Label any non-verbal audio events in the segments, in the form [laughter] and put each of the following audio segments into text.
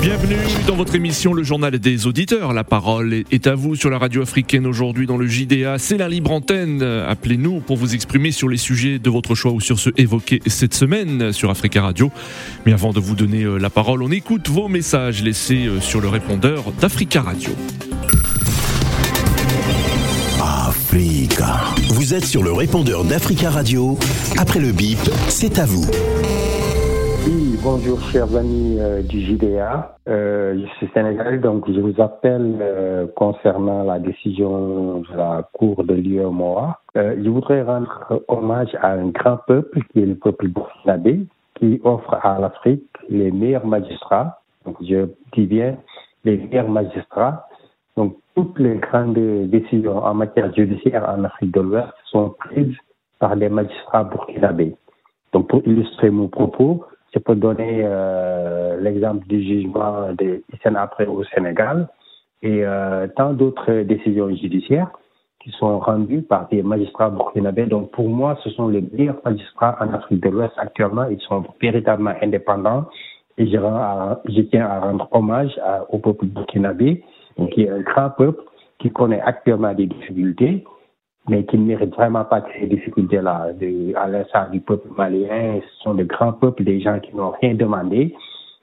Bienvenue dans votre émission Le Journal des Auditeurs. La parole est à vous sur la radio africaine aujourd'hui dans le JDA. C'est la libre antenne. Appelez-nous pour vous exprimer sur les sujets de votre choix ou sur ceux évoqués cette semaine sur Africa Radio. Mais avant de vous donner euh, la parole, on écoute vos messages laissés euh, sur le répondeur d'Africa Radio. Africa. Vous êtes sur le répondeur d'Africa Radio. Après le bip, c'est à vous. Oui, bonjour chers amis euh, du JDA. Euh, je suis sénégalais, donc je vous appelle euh, concernant la décision de la Cour de l'UEMOA. je voudrais rendre hommage à un grand peuple qui est le peuple burkinabé, qui offre à l'Afrique les meilleurs magistrats. Donc je dis bien les meilleurs magistrats. Donc toutes les grandes décisions en matière judiciaire en Afrique de l'Ouest sont prises par les magistrats burkinabés. Donc pour illustrer mon propos, je peux donner euh, l'exemple du jugement de Hissène Après au Sénégal et euh, tant d'autres décisions judiciaires qui sont rendues par des magistrats burkinabés. Donc pour moi, ce sont les meilleurs magistrats en Afrique de l'Ouest actuellement. Ils sont véritablement indépendants et je, je tiens à rendre hommage au peuple burkinabé, qui est un grand peuple qui connaît actuellement des difficultés mais qui ne méritent vraiment pas ces difficultés-là. À l'instar du peuple malien, ce sont de grands peuples, des gens qui n'ont rien demandé.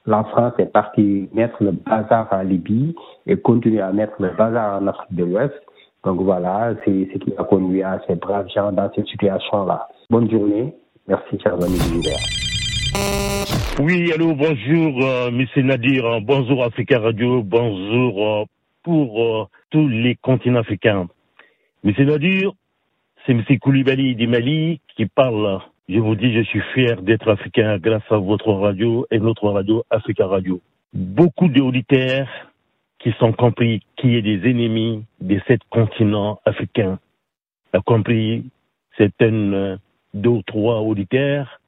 La France est partie mettre le bazar en Libye et continue à mettre le bazar en Afrique de l'Ouest. Donc voilà, c'est ce qui a conduit à ces braves gens dans cette situation-là. Bonne journée. Merci, chers amis Oui, allô, bonjour, euh, M. Nadir. Bonjour, Africa Radio. Bonjour euh, pour euh, tous les continents africains. Mais c'est c'est M. Koulibaly du Mali qui parle. Je vous dis, je suis fier d'être africain grâce à votre radio et notre radio Africa Radio. Beaucoup d'auditeurs qui sont compris qui est des ennemis de sept continents africains. A compris, c'est un deux ou trois auditeurs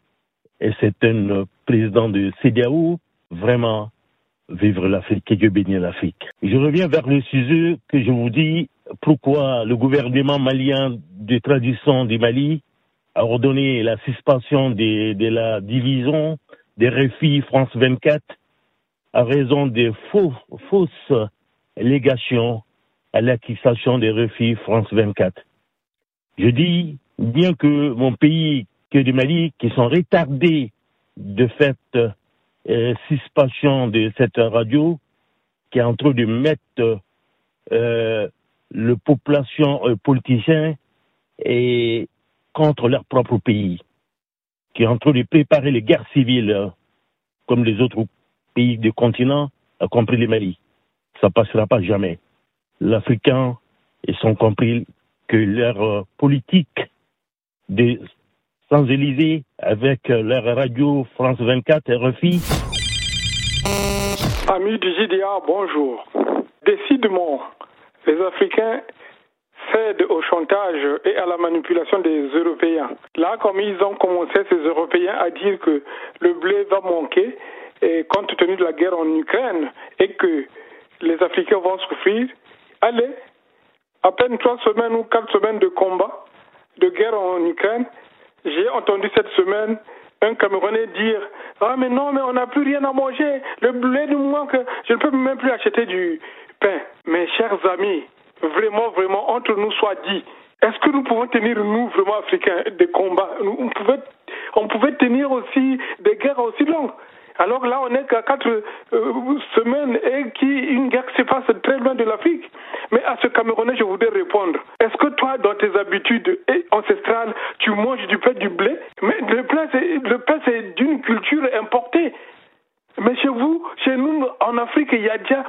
et c'est un président de CDAO. Vraiment, vivre l'Afrique, que Dieu bénisse l'Afrique. Je reviens vers le sujet que je vous dis, pourquoi le gouvernement malien de tradition du Mali a ordonné la suspension de, la division des réfugiés France 24 à raison des fausses légations à l'acquisition des réfugiés France 24. Je dis, bien que mon pays, que du Mali, qui sont retardés de fait euh, suspension de cette radio, qui est en train de mettre euh, le population euh, politicien est contre leur propre pays, qui est en train de préparer les guerres civiles, euh, comme les autres pays du continent, a compris le Mali. Ça passera pas jamais. L'Africain, ils ont compris que leur euh, politique des sans-Élysées avec leur radio France 24 RFI. Amis du JDA, bonjour. Décidément, les Africains cèdent au chantage et à la manipulation des Européens. Là, comme ils ont commencé, ces Européens, à dire que le blé va manquer, et compte tenu de la guerre en Ukraine, et que les Africains vont souffrir, allez, à peine trois semaines ou quatre semaines de combat, de guerre en Ukraine, j'ai entendu cette semaine un Camerounais dire Ah, mais non, mais on n'a plus rien à manger, le blé nous manque, je ne peux même plus acheter du, pain. Mes chers amis, vraiment, vraiment, entre nous soit dit, est-ce que nous pouvons tenir, nous, vraiment africains, des combats? On pouvait, on pouvait tenir aussi des guerres aussi longues. Alors là, on n'est qu'à quatre euh, semaines et qui une guerre se passe très loin de l'Afrique. Mais à ce Camerounais, je voudrais répondre. Est-ce que toi, dans tes habitudes ancestrales, tu manges du pain, du blé? Mais le pain, c'est d'une culture importée. Mais chez vous, chez nous, en Afrique, il y a déjà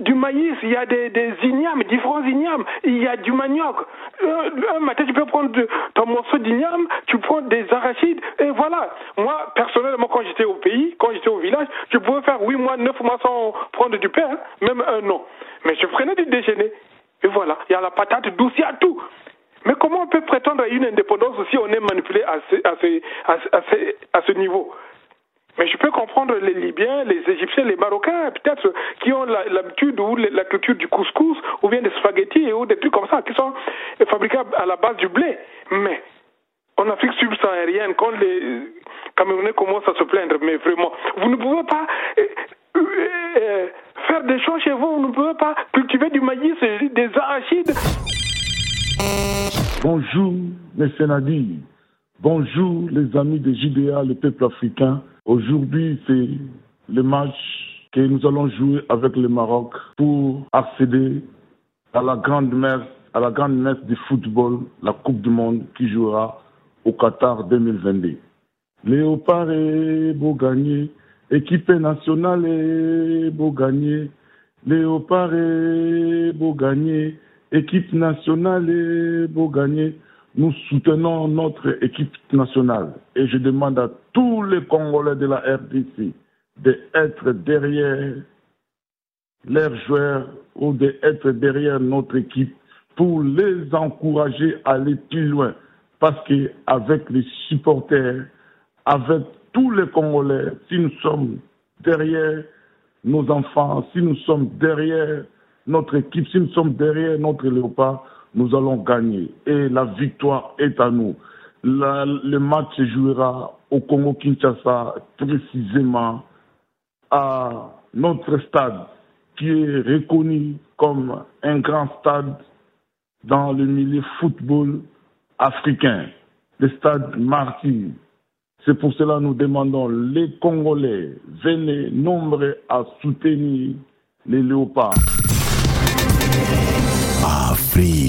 du maïs, il y a des, des ignames, différents ignames, il y a du manioc. Euh, un, matin, tu peux prendre ton morceau d'igname, tu prends des arachides, et voilà. Moi, personnellement, quand j'étais au pays, quand j'étais au village, je pouvais faire 8 mois, 9 mois sans prendre du pain, hein, même un an. Mais je prenais du déjeuner. Et voilà, il y a la patate douce, il y a tout. Mais comment on peut prétendre à une indépendance si on est manipulé à ce, à ce, à ce, à ce niveau? Mais je peux comprendre les Libyens, les Égyptiens, les Marocains, peut-être, qui ont l'habitude ou la culture du couscous, ou bien des spaghettis, ou des trucs comme ça, qui sont fabriqués à la base du blé. Mais en Afrique subsaharienne, quand les Camerounais commencent à se plaindre, mais vraiment, vous ne pouvez pas euh, euh, euh, faire des choses chez vous, vous ne pouvez pas cultiver du maïs, des arachides. Bonjour, mes Sénadis. Bonjour, les amis de JDA, le peuple africain. Aujourd'hui, c'est le match que nous allons jouer avec le Maroc pour accéder à la grande messe, à la grande messe du football, la Coupe du Monde qui jouera au Qatar 2022. Léopard est beau gagner, équipe nationale est beau gagner. Léopard est beau gagner, équipe nationale est beau gagner. Nous soutenons notre équipe nationale et je demande à tous les Congolais de la RDC d'être derrière leurs joueurs ou d'être derrière notre équipe pour les encourager à aller plus loin. Parce qu'avec les supporters, avec tous les Congolais, si nous sommes derrière nos enfants, si nous sommes derrière notre équipe, si nous sommes derrière notre léopard, nous allons gagner. Et la victoire est à nous. le match se jouera au Congo-Kinshasa, précisément à notre stade, qui est reconnu comme un grand stade dans le milieu football africain, le stade Martyr. C'est pour cela que nous demandons les Congolais, venez nombreux à soutenir les léopards. Africa.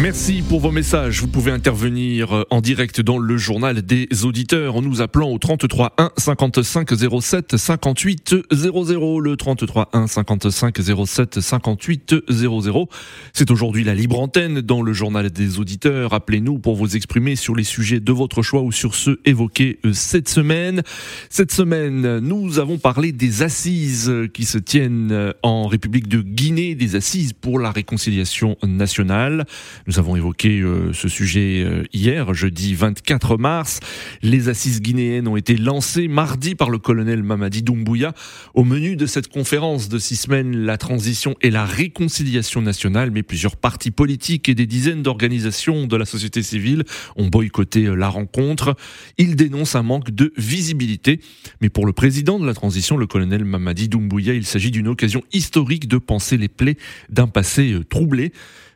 Merci pour vos messages. Vous pouvez intervenir euh, en direct dans le journal des auditeurs en nous appelant au 33 1 55 07 58 00. Le 33 1 55 07 58 00. C'est aujourd'hui la libre antenne dans le journal des auditeurs. Appelez-nous pour vous exprimer sur les sujets de votre choix ou sur ceux évoqués euh, cette semaine. Cette semaine, nous avons parlé des assises qui se tiennent euh, en République de Guinée, des assises pour la réconciliation nationale. Nous avons évoqué euh, ce sujet euh, hier, jeudi 24 mars. Les assises guinéennes ont été lancées mardi par le colonel Mamadi Doumbouya. Au menu de cette conférence de six semaines, la transition et la réconciliation nationale, mais plusieurs partis politiques et des dizaines d'organisations de la société civile ont boycotté euh, la rencontre. Ils dénoncent un manque de visibilité. Mais pour le président de la transition, le colonel Mamadi Doumbouya, il s'agit d'une occasion historique de penser les plaies d'un passé troublé.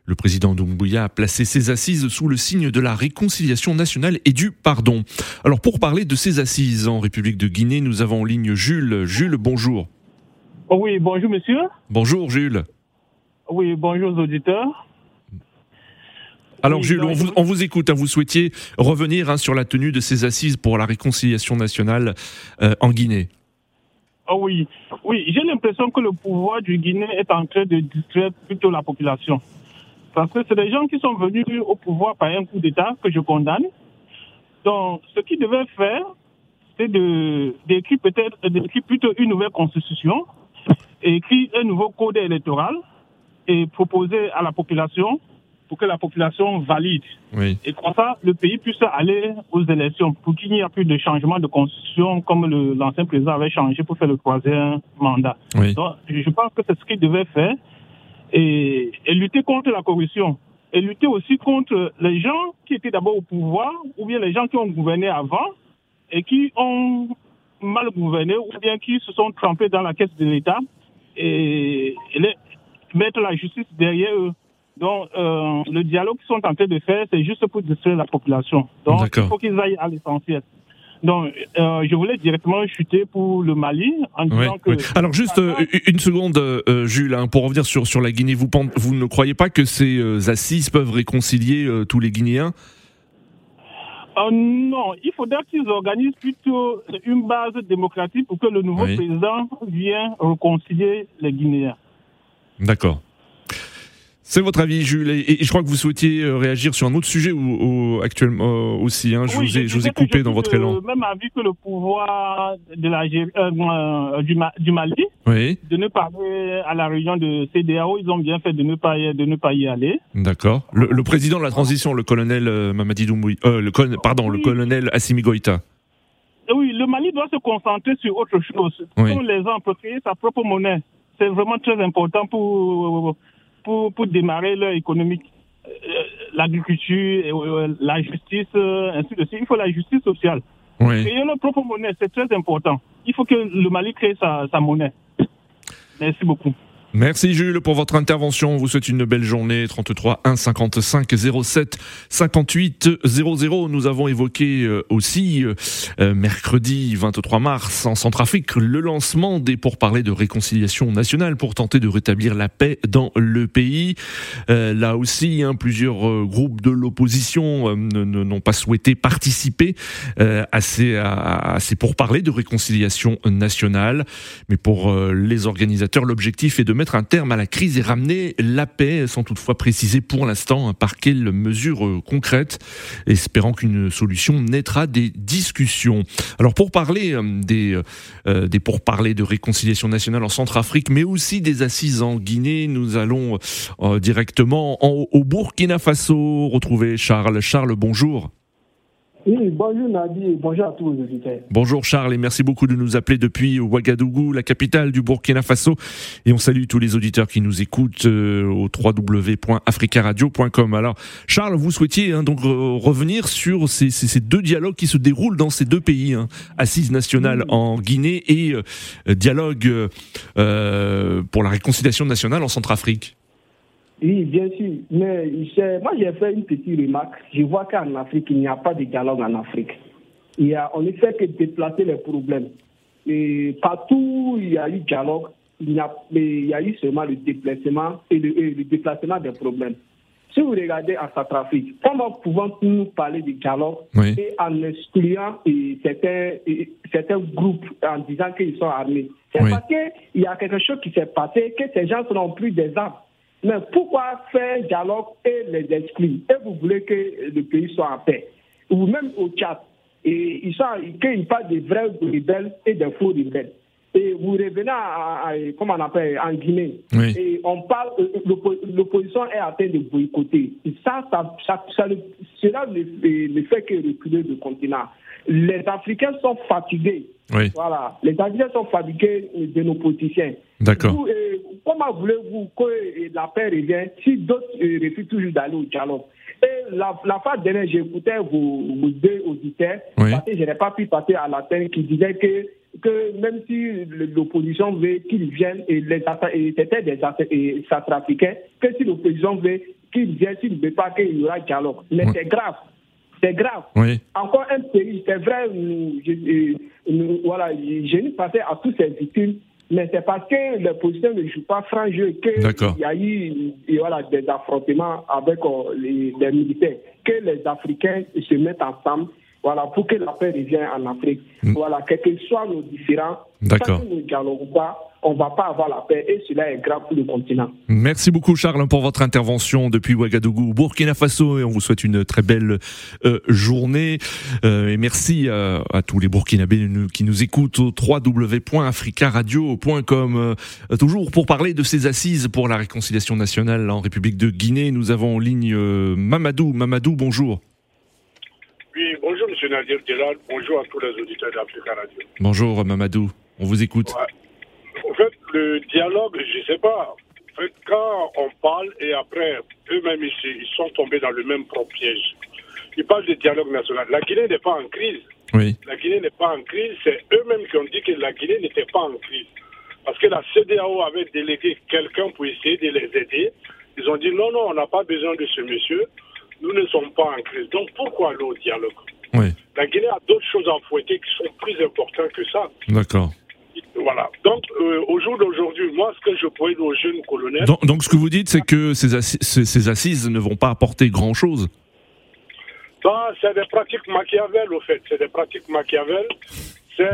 Le président Doumbouya a placé ses assises sous le signe de la réconciliation nationale et du pardon. Alors pour parler de ces assises en République de Guinée, nous avons en ligne Jules. Jules, bonjour. Oh oui, bonjour monsieur. Bonjour Jules. Oui, bonjour aux auditeurs. Alors Jules, on vous, écoute. Hein. vous souhaitiez revenir hein, sur la tenue de ces assises pour la réconciliation nationale euh, en Guinée. Oh oui, oui, j'ai l'impression que le pouvoir du Guinée est en train de distraire plutôt la population. Parce que c'est des gens qui sont venus au pouvoir par un coup d'État que je condamne. Donc, ce qu'ils devaient faire, c'est d'écrire peut-être, d'écrire plutôt une nouvelle constitution, écrire un nouveau code électoral et proposer à la population pour que la population valide. Et comme ça, le pays puisse aller aux élections pour qu'il n'y ait plus de changement de constitution comme l'ancien président avait changé pour faire le troisième mandat. Donc, je pense que c'est ce qu'il devait faire et, lutter contre la corruption et lutter aussi contre les gens qui étaient d'abord au pouvoir ou bien les gens qui ont gouverné avant et qui ont mal gouverné ou bien qui se sont trempés dans la caisse de l'État et, mettre la justice derrière eux. Donc, euh, le dialogue qu'ils sont en train de faire, c'est juste pour distraire la population. Donc, il faut qu'ils aillent à l'essentiel. Donc, euh, je voulais directement chuter pour le Mali en disant que. Alors, juste euh, une seconde, euh, Jules, hein, pour revenir sur, sur la Guinée. Vous, vous ne croyez pas que ces assises peuvent réconcilier tous les Guinéens? Non, il faudrait qu'ils organisent plutôt une base démocratique pour que le nouveau président vienne réconcilier les Guinéens. D'accord. C'est votre avis, Jules. Et, je crois que vous souhaitiez euh, réagir sur un autre sujet ou, actuellement euh, aussi. Hein. je, vous ai, je vous ai coupé dans votre élan. Même avis que le pouvoir de la, euh, du, du, Mali, oui. de ne pas aller à la région de CDAO, ils ont bien fait de ne pas y, de ne pas y aller. D'accord. Le, président de la transition, le colonel Mamadi Doumbouy, le, pardon, le colonel Assimi Goïta. Oui, le Mali doit se concentrer sur autre chose. Oui. Pour les gens, pour créer sa propre monnaie. C'est vraiment très important pour pour, pour démarrer leur économique. Euh, l'agriculture, euh, la justice, euh, ainsi de suite. Il faut la justice sociale. Oui. Créer notre propre monnaie, c'est très important. Il faut que le Mali crée sa, sa monnaie. Merci beaucoup. Merci Jules pour votre intervention. On vous souhaite une belle journée. 33 1 55 07 58 00. Nous avons évoqué euh, aussi euh, euh, mercredi 23 mars en Centrafrique le lancement des pourparlers de réconciliation nationale pour tenter de rétablir la paix dans le pays. là aussi, hein, plusieurs groupes de l'opposition n'ont pas souhaité participer à ces, à ces pourparlers de réconciliation nationale. Mais pour les organisateurs, l'objectif est de mettre un terme à la crise et ramener la paix, sans toutefois préciser pour l'instant par quelles mesures euh, concrètes, espérant qu'une solution naîtra des discussions. Alors pour parler euh, des, euh, des pourparlers de réconciliation nationale en Centrafrique, mais aussi des assises en Guinée, nous allons directement au Burkina Faso retrouver Charles. Charles, bonjour. Oui, bonjour Nadi bonjour à tous les auditeurs. Bonjour Charles et merci beaucoup de nous appeler depuis Ouagadougou, la capitale du Burkina Faso. Et on salue tous les auditeurs qui nous écoutent euh, au www.africaradio.com. Alors Charles, vous souhaitiez hein, donc revenir sur ces, deux dialogues qui se déroulent dans ces deux pays, hein, assise nationale en Guinée et euh, dialogue euh, pour la réconciliation nationale en Centrafrique. Oui, bien sûr. Mais moi, j'ai fait une petite remarque. Je vois qu'en Afrique, il n'y a pas de dialogue en Afrique. Il y a, on ne fait que déplacer les problèmes. Et partout où il y a eu dialogue, il y a, il y a eu seulement le déplacement et le, déplacement des problèmes. Si vous regardez en Centrafrique, comment pouvons-nous parler de dialogue et en excluant certains, certains groupes en disant qu'ils sont armés C'est parce qu'il y a quelque chose qui s'est passé, que ces gens n'ont plus des armes. Mais pourquoi faire dialogue et les exclure Et vous voulez que le pays soit en paix Ou même au Tchad, et ils sont, qu'ils parlent de vrais rebelles et de faux rebelles. Et vous revenez à, comment on appelle, en Guinée, et on parle, euh, l'opposition est en train de boycotter. Et ça, ça, ça, ça cela ne, ne fait que reculer le continent. Les Africains sont fatigués. Voilà, les Africains sont fatigués de nos politiciens. D'accord. Comment voulez-vous que la paix revienne si d'autres euh, refusent toujours d'aller au dialogue? Et la, la fois dernière, j'écoutais vos, vos, deux auditeurs, parce que je n'ai pas pu passer à la terre, qui disaient que, que même si l'opposition veut qu'ils viennent, et, les, c'était des Centrafricains, que si l'opposition veut qu'ils viennent, s'ils ne veulent pas qu'il y aura dialogue. Mais c'est grave. C'est grave. Encore un pays, c'est vrai, je, voilà, j'ai mis passer à toutes ces victimes mais c'est parce que les positions ne jouent pas franc jeu qu'il y a eu voilà, des affrontements avec euh, les, les, militaires, que les Africains se mettent ensemble voilà, pour que la paix revienne en Afrique. Mm. Voilà, quels que soient nos différents, D'accord. nous ne dialoguons pas, on ne va pas avoir la paix et cela est grave pour le continent. Merci beaucoup Charles pour votre intervention depuis Ouagadougou, Burkina Faso et on vous souhaite une très belle euh, journée euh, et merci à, tous les Burkinabés qui nous écoutent au www.africaradio.com euh, toujours pour parler de ces assises pour la réconciliation nationale en République de Guinée, nous avons en ligne Mamadou. Mamadou, bonjour. Bonjour Nadir à tous les auditeurs d'Africa Radio. Bonjour Mamadou, on vous écoute. En fait, le dialogue, je ne sais pas. En fait, quand on parle et après, eux-mêmes, ils, ils, sont tombés dans le même propre piège. Ils parlent de dialogue national. La Guinée n'est pas en crise. Oui. La Guinée n'est pas en crise. C'est eux-mêmes qui ont dit que la Guinée n'était pas en crise. Parce que la CDAO avait délégué quelqu'un pour essayer de les aider. Ils ont dit non, non, on n'a pas besoin de ce monsieur. Nous ne sommes pas en crise. Donc pourquoi au dialogue? Oui. La Guinée a d'autres choses à fouetter qui sont plus importantes que ça. D'accord. Voilà. Donc, euh, au jour d'aujourd'hui, moi, ce que je pourrais dire aux jeunes colonels. Donc, ce que vous dites, c'est que ces, ces, assises ne vont pas apporter grand-chose bah, C'est des pratiques machiavelles, au fait. C'est des pratiques machiavelles.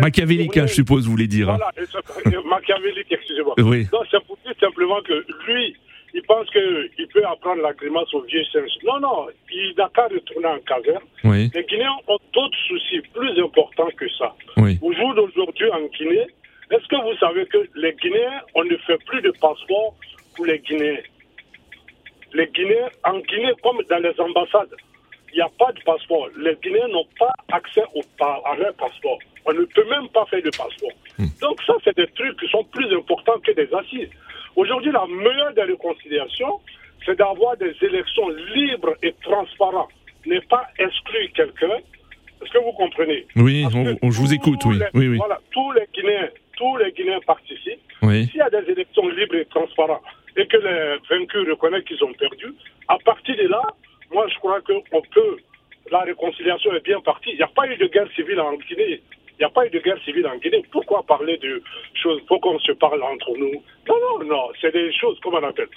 Machiavélique, je suppose, vous voulez dire. Hein. Voilà, [laughs] machiavélique, excusez-moi. Oui. c'est pour dire simplement que lui, il pense qu'il peut apprendre la grimace au vieux singe. Non, non, il n'a qu'à retourner en caverne. Oui. Les Guinéens ont d'autres soucis plus importants que ça. Oui. Au jour d'aujourd'hui en Guinée, est-ce que vous savez que les Guinéens, on ne fait plus de passeport pour les Guinéens? Les Guinéens, en Guinée, comme dans les ambassades, il n'y a pas de passeport. Les Guinéens n'ont pas accès au, à leur passeport. On ne peut même pas faire de passeport. Donc ça, c'est des trucs qui sont plus importants que des assises. Aujourd'hui, la meilleure des réconciliations, c'est d'avoir des élections libres et transparentes. Ne pas exclure quelqu'un. Est-ce que vous comprenez? Oui, on, je vous écoute, oui. les- Oui, oui. Voilà, tous les Guinéens, tous les Guinéens participent. Oui. S'il y a des élections libres et transparentes et que les vaincus reconnaissent qu'ils ont perdu, à partir de là, moi je crois qu'on peut, la réconciliation est bien partie. Il n'y a pas eu de guerre civile en Guinée. Il n'y a pas eu de guerre civile en Guinée. Pourquoi parler de choses? Pourquoi on se parle entre nous Non, non, non. C'est des choses, comment on appelle?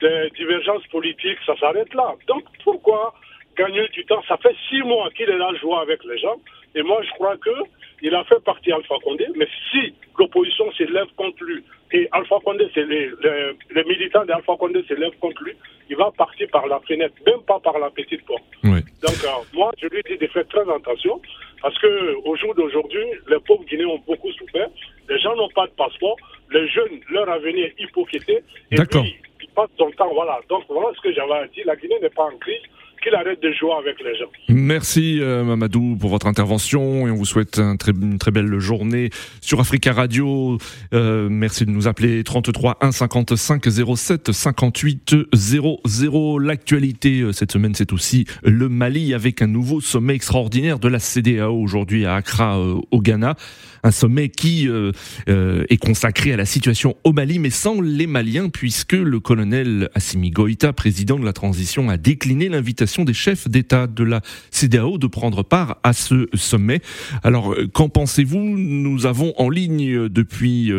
Des divergences politiques, ça s'arrête là. Donc pourquoi gagner du temps? Ça fait six mois qu'il est là jouer avec les gens. Et moi, je crois que il a fait partie Alpha Condé. Mais si l'opposition s'élève contre lui et Alpha Condé, c'est les, les, les militants d'Alpha Condé s'élèvent contre lui, il va partir par la fenêtre, même pas par la petite porte. Oui. Donc, euh, moi, je lui dis de faire très attention parce que au jour d'aujourd'hui, les pauvres Guinéens ont beaucoup souffert. Les gens n'ont pas de passeport. Les jeunes, leur avenir est hypothéqué. Et D'accord. puis, ils passent son temps. Voilà. Donc, voilà ce que j'avais à dire. La Guinée n'est pas en crise. Qu'il arrête de jouer avec les gens. Merci euh, Mamadou pour votre intervention et on vous souhaite une très belle journée sur Africa Radio. Euh, merci de nous appeler 33 1 55 07 58 00. L'actualité euh, cette semaine c'est aussi le Mali avec un nouveau sommet extraordinaire de la CDAO aujourd'hui à Accra euh, au Ghana. Un sommet qui euh, euh, est consacré à la situation au Mali mais sans les Maliens puisque le colonel Assimi Goïta, président de la transition, a décliné l'invitation des chefs d'État de la CDAO de prendre part à ce sommet. Alors, euh, qu'en pensez-vous? Nous avons en ligne depuis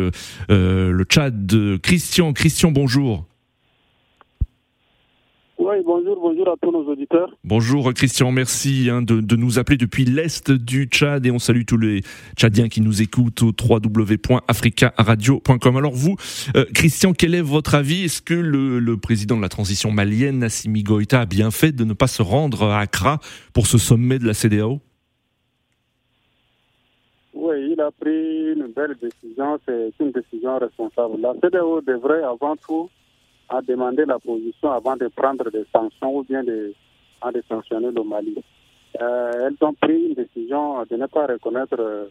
le Tchad Christian. Christian, bonjour. Oui, bonjour, bonjour à tous nos auditeurs. Bonjour Christian, merci hein, de, de nous appeler depuis l'Est du Tchad et on salue tous les Tchadiens qui nous écoutent au www.africaradio.com. Alors vous, euh, Christian, quel est votre avis? Est-ce que le, le président de la transition malienne, Assimi Goïta, a bien fait de ne pas se rendre à Accra pour ce sommet de la CDAO Oui, il a pris une belle décision, c'est une décision responsable. La CDAO devrait avant tout à demander la position avant de prendre des sanctions ou bien de, à de sanctionner le Mali. Euh, elles ont pris une décision de ne pas reconnaître euh,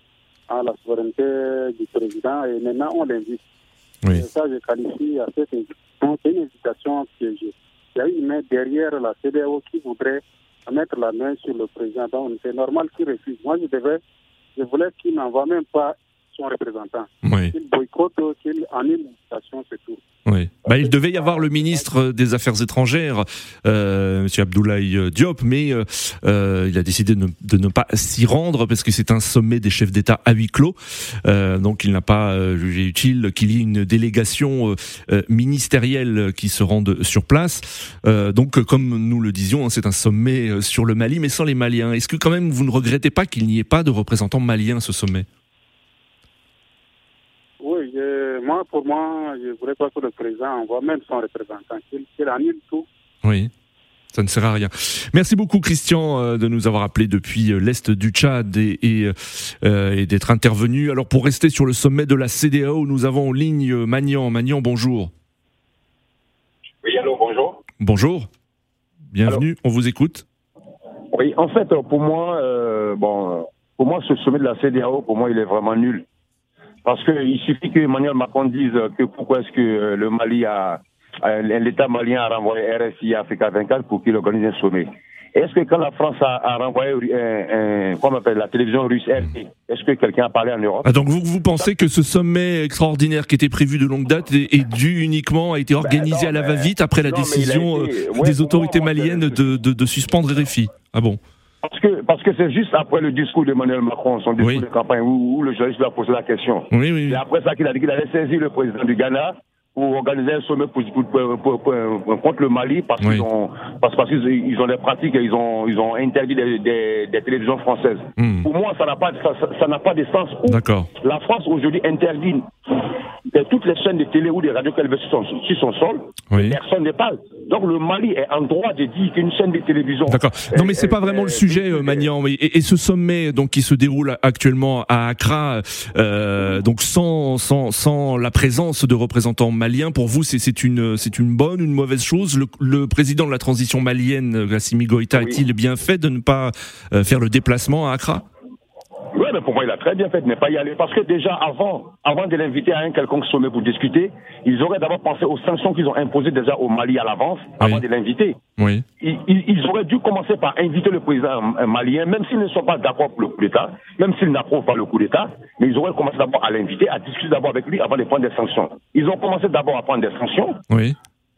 à la souveraineté du président et maintenant on l'invite. Oui. Et ça, je qualifie à cette invitation, c'est une invitation piégée. Il y a une main derrière la CDAO qui voudrait mettre la main sur le président. Donc c'est normal qu'il refuse. Moi, je devais, je voulais qu'il n'envoie même pas son représentant. Oui. Qu'il boycotte, qu'il annule l'invitation, c'est tout. Oui. Bah, il devait y avoir le ministre des Affaires étrangères, euh, Monsieur Abdoulaye Diop, mais euh, euh, il a décidé de ne, de ne pas s'y rendre parce que c'est un sommet des chefs d'État à huis clos. Euh, donc il n'a pas jugé utile qu'il y ait une délégation ministérielle qui se rende sur place. Donc comme nous le disions, hein, c'est un sommet sur le Mali, mais sans les Maliens. Est-ce que quand même vous ne regrettez pas qu'il n'y ait pas de représentants maliens à ce sommet Oui, je- moi, pour moi, je ne voudrais pas que le président envoie même son représentant, qu'il annule tout. Oui. Ça ne sert à rien. Merci beaucoup Christian euh, de nous avoir appelé depuis euh, l'est du Tchad et, et, euh, et d'être intervenu. Alors pour rester sur le sommet de la CDAO, nous avons en ligne Magnan. Magnan, bonjour. Oui, allô, bonjour. Bonjour. Bienvenue, on vous écoute. Oui, en fait, pour moi, euh, bon, pour moi, ce sommet de la CDAO, pour moi, il est vraiment nul. Parce qu'il suffit que Emmanuel Macron dise que pourquoi est-ce que euh, le Mali a, l'État malien a renvoyé RSI à Africa 24 pour qu'il organise un sommet. Est-ce que quand la France a, a renvoyé un, un- comment on appelle, la télévision russe RT, est-ce que quelqu'un a parlé en Europe? Ah, donc vous, vous pensez que ce sommet extraordinaire qui était prévu de longue date est, est dû uniquement, a été organisé à la va-vite après la Ben non, décision été- euh, ouais, des autorités moi, maliennes de, de, de suspendre RFI Ah bon Parce que parce que c'est juste après le discours d'Emmanuel Macron, son discours de campagne, où, où le journaliste lui a posé la question. Oui, oui. C'est après ça qu'il a dit qu'il allait saisir le président du Ghana pour organiser un sommet pour, pour- pour- contre le Mali parce qu'ils ont parce, parce qu'ils ils ont des pratiques et ils ont ils ont interdit des, des- des télévisions françaises. Pour moi, ça n'a pas ça- n'a pas de sens. Où D'accord. La France aujourd'hui interdit toutes les chaînes de télé ou des radios qu'elle veut sur son, sur son sol, personne ne parle. Donc le Mali est en droit de dire qu'une chaîne de télévision. D'accord. Non, mais c'est pas vraiment le sujet, euh, Magnan. Et, et, ce sommet donc qui se déroule actuellement à Accra, euh, donc sans, sans, sans la présence de représentants maliens, pour vous, c'est une, c'est une bonne, une mauvaise chose? Le, le, président de la transition malienne, Gassimi Goïta, a-t-il bien fait de ne pas euh, faire le déplacement à Accra? oui, mais pour moi, il a très bien fait de ne pas y aller. Parce que déjà, avant, avant de l'inviter à un quelconque sommet pour discuter, ils auraient d'abord pensé aux sanctions qu'ils ont imposées déjà au Mali à l'avance, avant de l'inviter. Oui. Ils, ils, auraient dû commencer par inviter le président malien, même s'ils ne sont pas d'accord pour le coup d'État, même s'ils n'approuvent pas le coup d'État, mais ils auraient commencé d'abord à l'inviter, à discuter d'abord avec lui avant de prendre des sanctions. Ils ont commencé d'abord à prendre des sanctions. Oui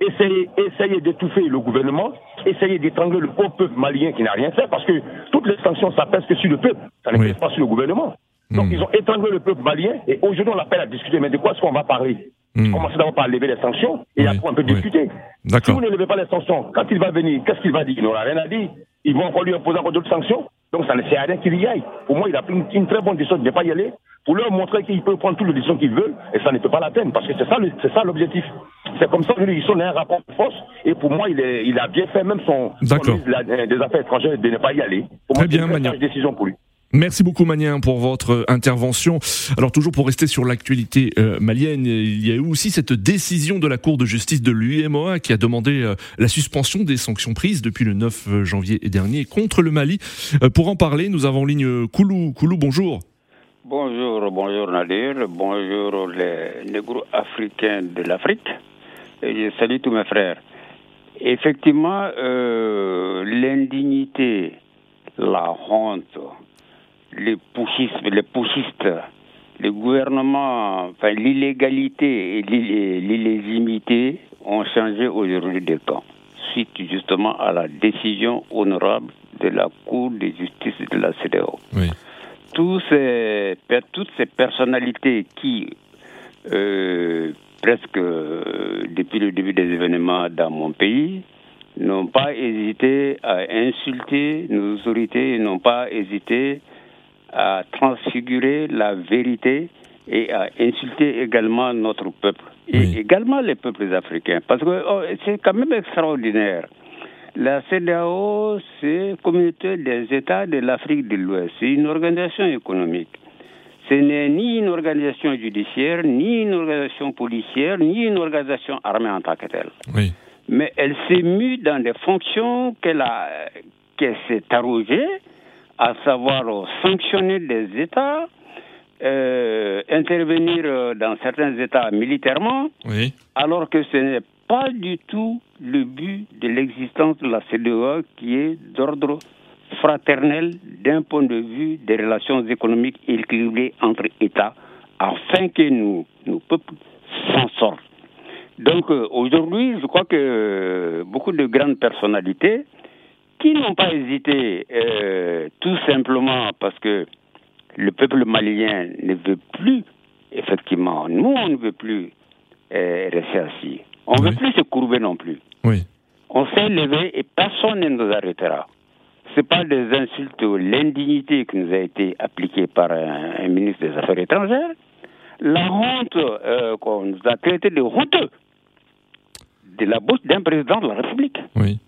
essayer, essayer d'étouffer le gouvernement, essayer d'étrangler le pauvre peuple malien qui n'a rien fait, parce que toutes les sanctions, ça pèse que sur le peuple, ça ne pèse pas sur le gouvernement. Donc hmm. ils ont étranglé le peuple malien, et aujourd'hui on l'appelle à discuter, mais de quoi est-ce qu'on va parler? Mmh. Commencez d'abord par lever les sanctions, et après on peut discuter. Si vous ne levez pas les sanctions, quand il va venir, qu'est-ce qu'il va dire? Il n'aura rien à dire. Ils vont encore lui imposer encore d'autres sanctions. Donc ça ne sert à rien qu'il y aille. Pour moi, il a pris une, très bonne décision de ne pas y aller, pour leur montrer qu'il peut prendre toutes les décisions qu'il veut, et ça ne peut pas la peine, parce que c'est ça, c'est ça l'objectif. C'est comme ça qu'ils sont un rapport de force, et pour moi, il, est, il a bien fait, même son, ministre des Affaires étrangères, de ne pas y aller. Pour Très moi, bien, une décision pour lui. Merci beaucoup Manien pour votre intervention. Alors toujours pour rester sur l'actualité euh, malienne, il y a eu aussi cette décision de la Cour de justice de l'UMOA qui a demandé euh, la suspension des sanctions prises depuis le 9 janvier dernier contre le Mali. Euh, pour en parler, nous avons en ligne Koulou. Koulou, bonjour. Bonjour, bonjour Nadir, bonjour les négros africains de l'Afrique. Et je salue tous mes frères. Effectivement, l'indignité, la honte, les pushistes, les pushistes, le gouvernement, enfin l'illégalité et l'illégitimité ont changé aujourd'hui de camp, suite justement à la décision honorable de la Cour de justice de la CDO. Tous ces, toutes ces personnalités qui, euh, presque euh, depuis le début des événements dans mon pays, n'ont pas hésité à insulter nos autorités, n'ont pas hésité à transfigurer la vérité et à insulter également notre peuple et également les peuples africains. Parce que oh, c'est quand même extraordinaire. La CDAO, c'est Communauté des États de l'Afrique de l'Ouest. C'est une organisation économique. Ce n'est ni une organisation judiciaire, ni une organisation policière, ni une organisation armée en tant que telle. Oui. Mais elle s'est mue dans des fonctions qu'elle qu'elle s'est arrogée à savoir sanctionner des États, euh, intervenir dans certains États militairement, alors que ce n'est pas du tout le but de l'existence de la CDE qui est d'ordre fraternel d'un point de vue des relations économiques équilibrées entre États afin que nous, nos peuples s'en sortent. Donc euh, aujourd'hui, je crois que beaucoup de grandes personnalités qui n'ont pas hésité, euh, tout simplement parce que le peuple malien ne veut plus, effectivement, nous, on ne veut plus euh, rester assis. On ne veut plus se courber non plus. Oui. On s'est levé et personne ne nous arrêtera. Ce pas des insultes ou l'indignité qui nous a été appliquée par un, ministre des Affaires étrangères. La honte euh, qu'on nous a traité de honteux de la bouche d'un président de la République. Oui.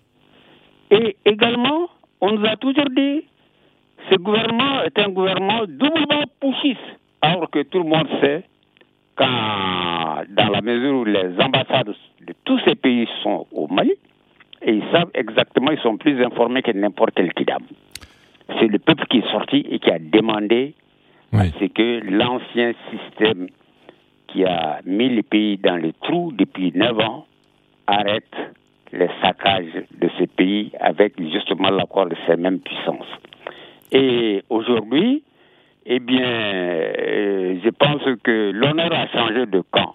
Et également, on nous a toujours dit ce gouvernement est un gouvernement doublement pouchiste. Alors que tout le monde sait, quand, dans la mesure où les ambassades de tous ces pays sont au Mali, et ils savent exactement, ils sont plus informés que n'importe quel kidam. C'est le peuple qui est sorti et qui a demandé c'est que l'ancien système qui a mis les pays dans les trous depuis 9 ans arrête les saccages de ces pays avec justement l'accord de ces mêmes puissances. Et aujourd'hui, eh bien, euh, je pense que l'honneur a changé de camp.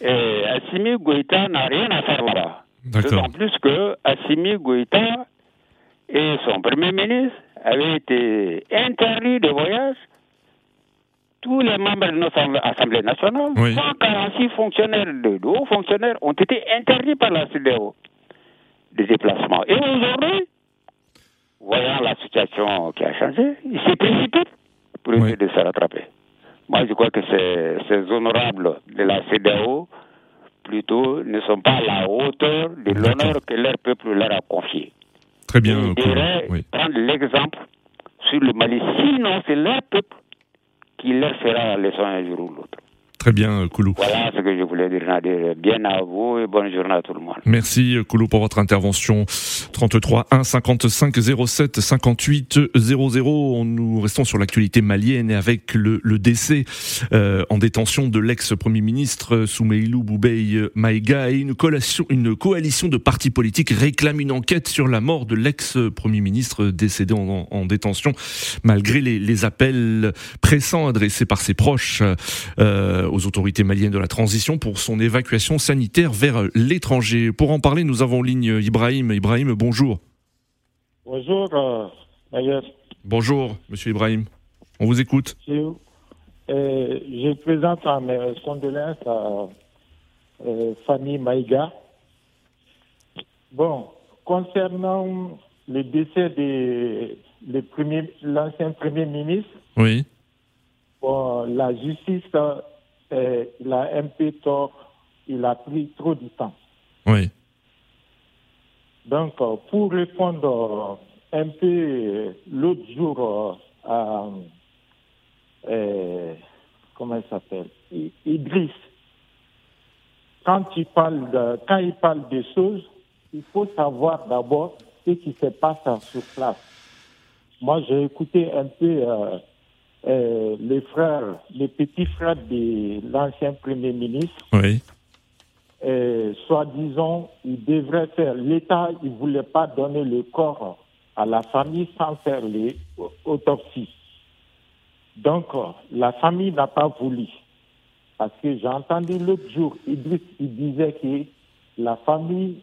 Et Assimi Goïta n'a rien à faire là-bas. D'autant plus que Assimi Goïta et son premier ministre avaient été interdits de voyage tous les membres de notre Assemblée nationale, 146 fonctionnaires de, hauts fonctionnaires ont été interdits par la CDO de déplacement. Et aujourd'hui, voyant la situation qui a changé, il s'est précipité pour essayer de se rattraper. Moi, je crois que ces honorables de la CDAO, plutôt, ne sont pas à la hauteur de l'honneur que leur peuple leur a confié. Très bien. Ils devraient prendre l'exemple sur le Mali. Sinon, c'est leur peuple qui leur fera la leçon un jour ou l'autre. Très bien, Koulou. Voilà ce que je voulais dire. Bien à vous et bonne journée à tout le monde. Merci, Koulou, pour votre intervention. 33 1 55 07 58 00. Nous restons sur l'actualité malienne et avec le, le décès euh, en détention de l'ex-premier ministre Soumeilou Boubei Maïga et une coalition, une coalition de partis politiques réclame une enquête sur la mort de l'ex-premier ministre décédé en, en, détention malgré les, les, appels pressants adressés par ses proches. Euh, aux autorités maliennes de la transition pour son évacuation sanitaire vers l'étranger. Pour en parler, nous avons en ligne Ibrahim. Ibrahim, bonjour. Bonjour, euh, Bonjour, monsieur Ibrahim. On vous écoute. Je, euh, je présente mes condoléances à euh, Fanny Maïga. Bon, concernant le décès de l'ancien premier ministre, oui. Bon, la justice euh, il a un peu tort, il a pris trop de temps. Oui. Donc, euh, pour répondre un peu euh, l'autre jour à. comment il s'appelle? Idriss. Quand il, parle de, quand il parle des choses, il faut savoir d'abord ce qui se passe sur place. Moi, j'ai écouté un peu euh, les frères, les petits frères de l'ancien Premier ministre. Oui. Euh, Soi-disant, ils devraient faire. L'État, il ne voulait pas donner le corps à la famille sans faire les autopsies. Donc, la famille n'a pas voulu. Parce que j'ai entendu l'autre jour, Idriss, il disait que la famille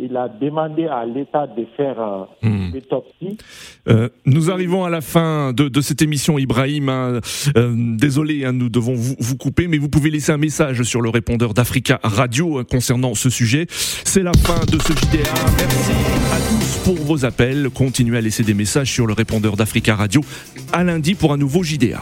il a demandé à l'État de faire euh, hmm. euh, nous arrivons à la fin de, de cette émission, Ibrahim. Hein. Euh, désolé, hein, nous devons vous, vous, couper, mais vous pouvez laisser un message sur le répondeur d'Africa Radio concernant ce sujet. C'est la fin de ce JDA. Merci à tous pour vos appels. Continuez à laisser des messages sur le répondeur d'Africa Radio. À lundi pour un nouveau JDA.